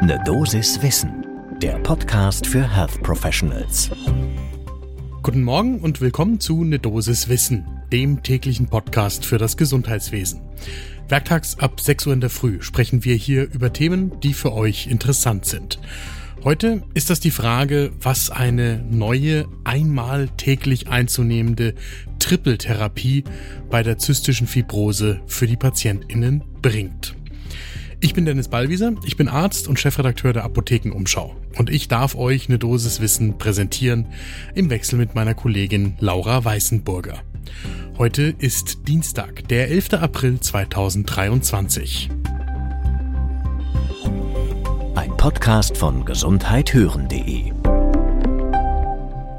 Ne Dosis Wissen, der Podcast für Health Professionals. Guten Morgen und willkommen zu Ne Dosis Wissen, dem täglichen Podcast für das Gesundheitswesen. Werktags ab 6 Uhr in der Früh sprechen wir hier über Themen, die für euch interessant sind. Heute ist das die Frage, was eine neue, einmal täglich einzunehmende Trippeltherapie bei der zystischen Fibrose für die PatientInnen bringt. Ich bin Dennis Ballwieser, ich bin Arzt und Chefredakteur der Apothekenumschau und ich darf euch eine Dosis Wissen präsentieren im Wechsel mit meiner Kollegin Laura Weißenburger. Heute ist Dienstag, der 11. April 2023. Ein Podcast von gesundheithören.de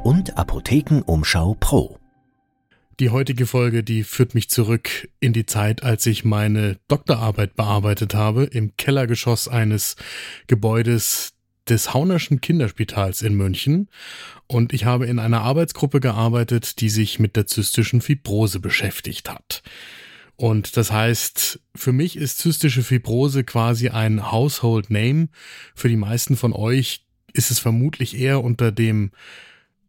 und Apothekenumschau Pro. Die heutige Folge, die führt mich zurück in die Zeit, als ich meine Doktorarbeit bearbeitet habe im Kellergeschoss eines Gebäudes des Haunerschen Kinderspitals in München und ich habe in einer Arbeitsgruppe gearbeitet, die sich mit der zystischen Fibrose beschäftigt hat. Und das heißt, für mich ist zystische Fibrose quasi ein Household Name. Für die meisten von euch ist es vermutlich eher unter dem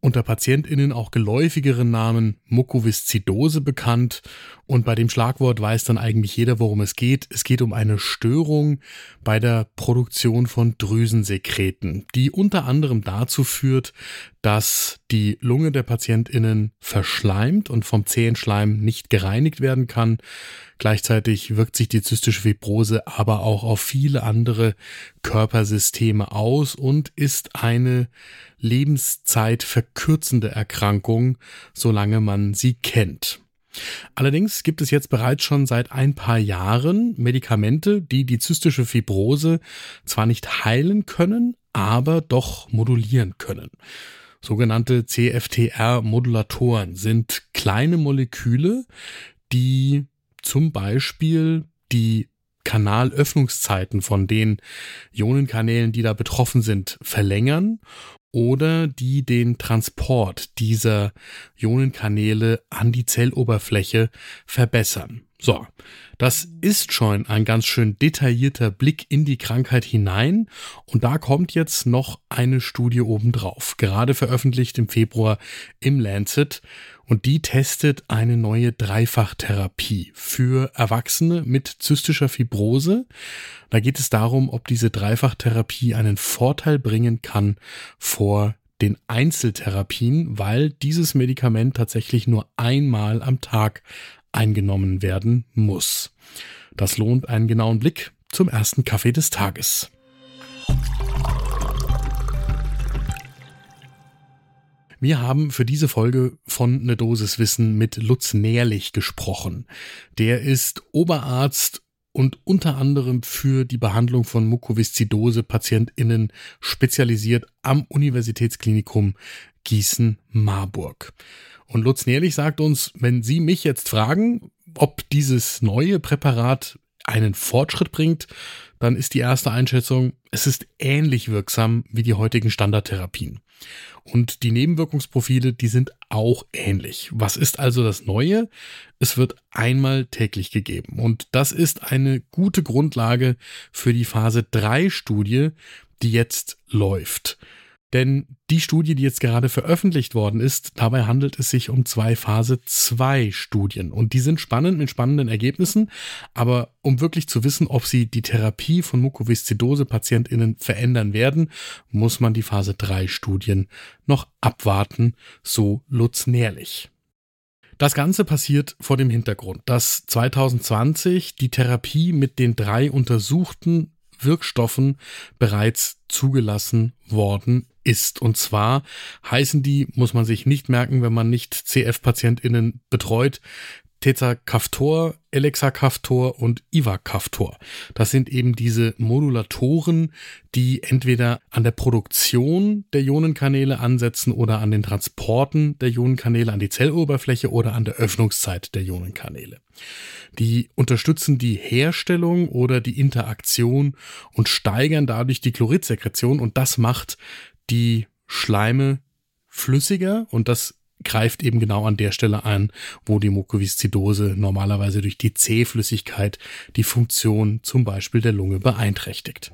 unter PatientInnen auch geläufigeren Namen Mukoviszidose bekannt und bei dem Schlagwort weiß dann eigentlich jeder, worum es geht. Es geht um eine Störung bei der Produktion von Drüsensekreten, die unter anderem dazu führt, dass die Lunge der PatientInnen verschleimt und vom Zehenschleim nicht gereinigt werden kann. Gleichzeitig wirkt sich die zystische Fibrose aber auch auf viele andere Körpersysteme aus und ist eine Lebenszeit verkürzende Erkrankung, solange man sie kennt. Allerdings gibt es jetzt bereits schon seit ein paar Jahren Medikamente, die die zystische Fibrose zwar nicht heilen können, aber doch modulieren können. Sogenannte CFTR-Modulatoren sind kleine Moleküle, die zum Beispiel die Kanalöffnungszeiten von den Ionenkanälen, die da betroffen sind, verlängern oder die den Transport dieser Ionenkanäle an die Zelloberfläche verbessern. So, das ist schon ein ganz schön detaillierter Blick in die Krankheit hinein und da kommt jetzt noch eine Studie obendrauf, gerade veröffentlicht im Februar im Lancet und die testet eine neue Dreifachtherapie für Erwachsene mit zystischer Fibrose. Da geht es darum, ob diese Dreifachtherapie einen Vorteil bringen kann vor den Einzeltherapien, weil dieses Medikament tatsächlich nur einmal am Tag eingenommen werden muss. Das lohnt einen genauen Blick zum ersten Kaffee des Tages. Wir haben für diese Folge von Ne Dosis Wissen mit Lutz Nährlich gesprochen. Der ist Oberarzt und unter anderem für die Behandlung von Mukoviszidose PatientInnen spezialisiert am Universitätsklinikum Gießen-Marburg. Und Lutz Nährlich sagt uns, wenn Sie mich jetzt fragen, ob dieses neue Präparat einen Fortschritt bringt, dann ist die erste Einschätzung, es ist ähnlich wirksam wie die heutigen Standardtherapien. Und die Nebenwirkungsprofile, die sind auch ähnlich. Was ist also das Neue? Es wird einmal täglich gegeben. Und das ist eine gute Grundlage für die Phase 3 Studie, die jetzt läuft. Denn die Studie, die jetzt gerade veröffentlicht worden ist, dabei handelt es sich um zwei Phase 2 Studien. Und die sind spannend mit spannenden Ergebnissen. Aber um wirklich zu wissen, ob sie die Therapie von Mukoviszidose-PatientInnen verändern werden, muss man die Phase 3 Studien noch abwarten, so Lutz Nährlich. Das Ganze passiert vor dem Hintergrund, dass 2020 die Therapie mit den drei untersuchten Wirkstoffen bereits zugelassen worden ist. Und zwar heißen die, muss man sich nicht merken, wenn man nicht CF-PatientInnen betreut, Tezacaftor, Elexacaftor und Ivacaftor. Das sind eben diese Modulatoren, die entweder an der Produktion der Ionenkanäle ansetzen oder an den Transporten der Ionenkanäle an die Zelloberfläche oder an der Öffnungszeit der Ionenkanäle. Die unterstützen die Herstellung oder die Interaktion und steigern dadurch die Chloridsekretion und das macht die Schleime flüssiger und das greift eben genau an der Stelle an, wo die Mukoviszidose normalerweise durch die C-Flüssigkeit die Funktion zum Beispiel der Lunge beeinträchtigt.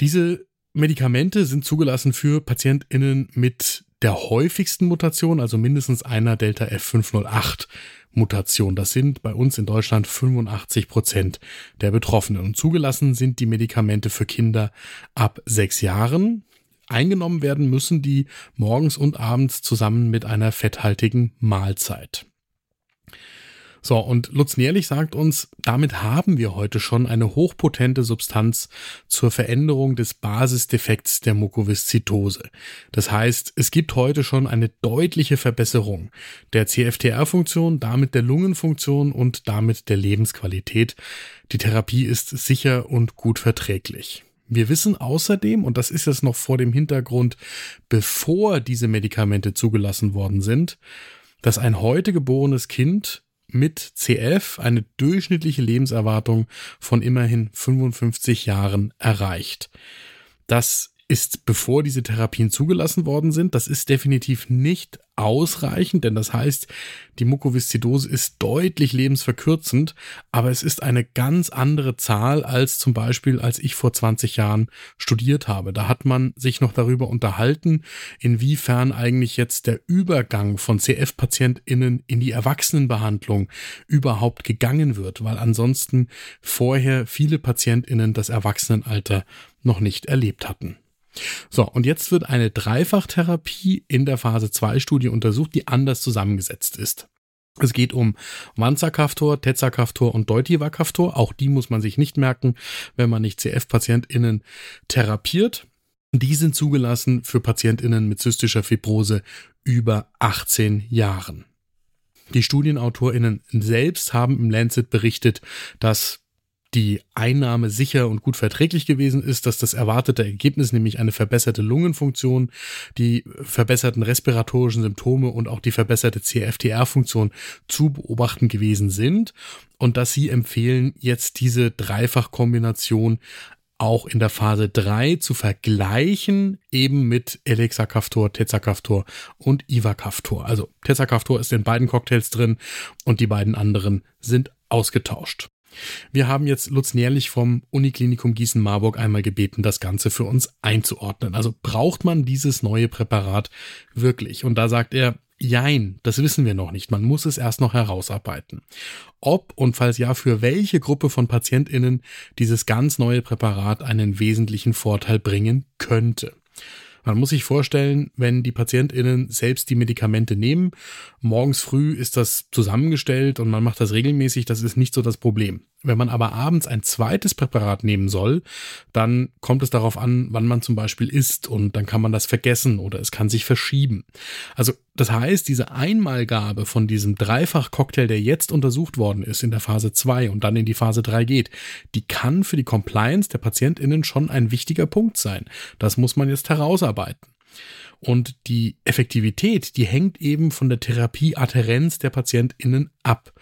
Diese Medikamente sind zugelassen für PatientInnen mit der häufigsten Mutation, also mindestens einer Delta F508 Mutation. Das sind bei uns in Deutschland 85 Prozent der Betroffenen. Und zugelassen sind die Medikamente für Kinder ab sechs Jahren. Eingenommen werden müssen die morgens und abends zusammen mit einer fetthaltigen Mahlzeit. So, und Lutz Nährlich sagt uns, damit haben wir heute schon eine hochpotente Substanz zur Veränderung des Basisdefekts der Mukoviszitose. Das heißt, es gibt heute schon eine deutliche Verbesserung der CFTR-Funktion, damit der Lungenfunktion und damit der Lebensqualität. Die Therapie ist sicher und gut verträglich. Wir wissen außerdem, und das ist jetzt noch vor dem Hintergrund, bevor diese Medikamente zugelassen worden sind, dass ein heute geborenes Kind mit CF eine durchschnittliche Lebenserwartung von immerhin 55 Jahren erreicht. Das ist, bevor diese Therapien zugelassen worden sind. Das ist definitiv nicht ausreichend, denn das heißt, die Mukoviszidose ist deutlich lebensverkürzend, aber es ist eine ganz andere Zahl als zum Beispiel, als ich vor 20 Jahren studiert habe. Da hat man sich noch darüber unterhalten, inwiefern eigentlich jetzt der Übergang von CF-PatientInnen in die Erwachsenenbehandlung überhaupt gegangen wird, weil ansonsten vorher viele PatientInnen das Erwachsenenalter noch nicht erlebt hatten. So, und jetzt wird eine Dreifachtherapie in der Phase 2 Studie untersucht, die anders zusammengesetzt ist. Es geht um Vanzacaftor, Tezacaftor und Deutivacaftor. Auch die muss man sich nicht merken, wenn man nicht CF-PatientInnen therapiert. Die sind zugelassen für PatientInnen mit zystischer Fibrose über 18 Jahren. Die StudienautorInnen selbst haben im Lancet berichtet, dass die Einnahme sicher und gut verträglich gewesen ist, dass das erwartete Ergebnis, nämlich eine verbesserte Lungenfunktion, die verbesserten respiratorischen Symptome und auch die verbesserte CFTR-Funktion zu beobachten gewesen sind und dass sie empfehlen, jetzt diese Dreifachkombination auch in der Phase 3 zu vergleichen, eben mit Elexacaftor, Tezacaftor und Ivacaftor. Also Tezacaftor ist in beiden Cocktails drin und die beiden anderen sind ausgetauscht. Wir haben jetzt Lutz Nährlich vom Uniklinikum Gießen-Marburg einmal gebeten, das Ganze für uns einzuordnen. Also braucht man dieses neue Präparat wirklich? Und da sagt er, Jein, das wissen wir noch nicht. Man muss es erst noch herausarbeiten. Ob und falls ja, für welche Gruppe von PatientInnen dieses ganz neue Präparat einen wesentlichen Vorteil bringen könnte. Man muss sich vorstellen, wenn die PatientInnen selbst die Medikamente nehmen, morgens früh ist das zusammengestellt und man macht das regelmäßig, das ist nicht so das Problem. Wenn man aber abends ein zweites Präparat nehmen soll, dann kommt es darauf an, wann man zum Beispiel isst und dann kann man das vergessen oder es kann sich verschieben. Also das heißt, diese Einmalgabe von diesem Dreifach-Cocktail, der jetzt untersucht worden ist in der Phase 2 und dann in die Phase 3 geht, die kann für die Compliance der PatientInnen schon ein wichtiger Punkt sein. Das muss man jetzt herausarbeiten. Und die Effektivität, die hängt eben von der Therapieadherenz der PatientInnen ab.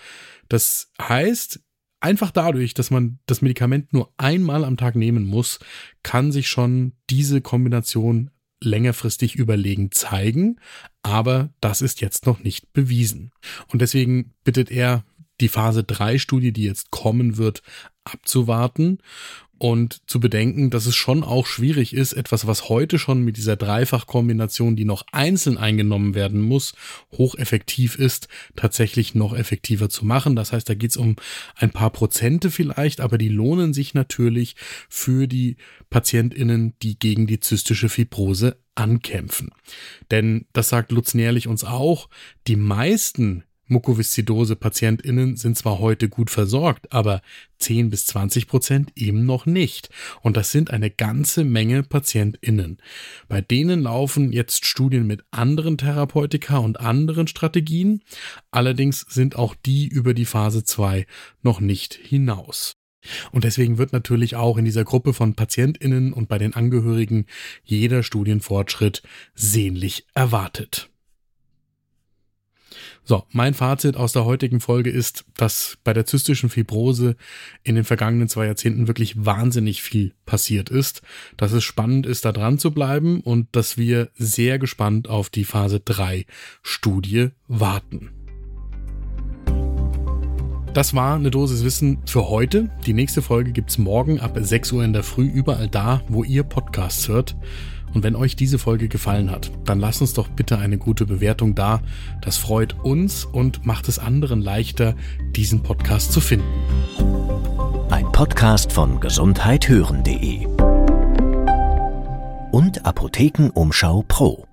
Das heißt, einfach dadurch, dass man das Medikament nur einmal am Tag nehmen muss, kann sich schon diese Kombination längerfristig überlegen zeigen, aber das ist jetzt noch nicht bewiesen. Und deswegen bittet er, die Phase 3 Studie, die jetzt kommen wird, abzuwarten und zu bedenken, dass es schon auch schwierig ist, etwas, was heute schon mit dieser Dreifachkombination, die noch einzeln eingenommen werden muss, hocheffektiv ist, tatsächlich noch effektiver zu machen. Das heißt, da geht es um ein paar Prozente vielleicht, aber die lohnen sich natürlich für die PatientInnen, die gegen die zystische Fibrose ankämpfen. Denn das sagt Lutz Nährlich uns auch, die meisten Mukoviszidose-PatientInnen sind zwar heute gut versorgt, aber 10 bis 20 Prozent eben noch nicht. Und das sind eine ganze Menge PatientInnen. Bei denen laufen jetzt Studien mit anderen Therapeutika und anderen Strategien. Allerdings sind auch die über die Phase 2 noch nicht hinaus. Und deswegen wird natürlich auch in dieser Gruppe von PatientInnen und bei den Angehörigen jeder Studienfortschritt sehnlich erwartet. So, mein Fazit aus der heutigen Folge ist, dass bei der zystischen Fibrose in den vergangenen zwei Jahrzehnten wirklich wahnsinnig viel passiert ist, dass es spannend ist, da dran zu bleiben und dass wir sehr gespannt auf die Phase 3 Studie warten. das war eine Dosis Wissen für heute. Die nächste Folge gibt's morgen ab 6 Uhr in der Früh überall da, wo ihr Podcasts hört. Und wenn euch diese Folge gefallen hat, dann lasst uns doch bitte eine gute Bewertung da. Das freut uns und macht es anderen leichter, diesen Podcast zu finden. Ein Podcast von gesundheithören.de und Apothekenumschau Pro.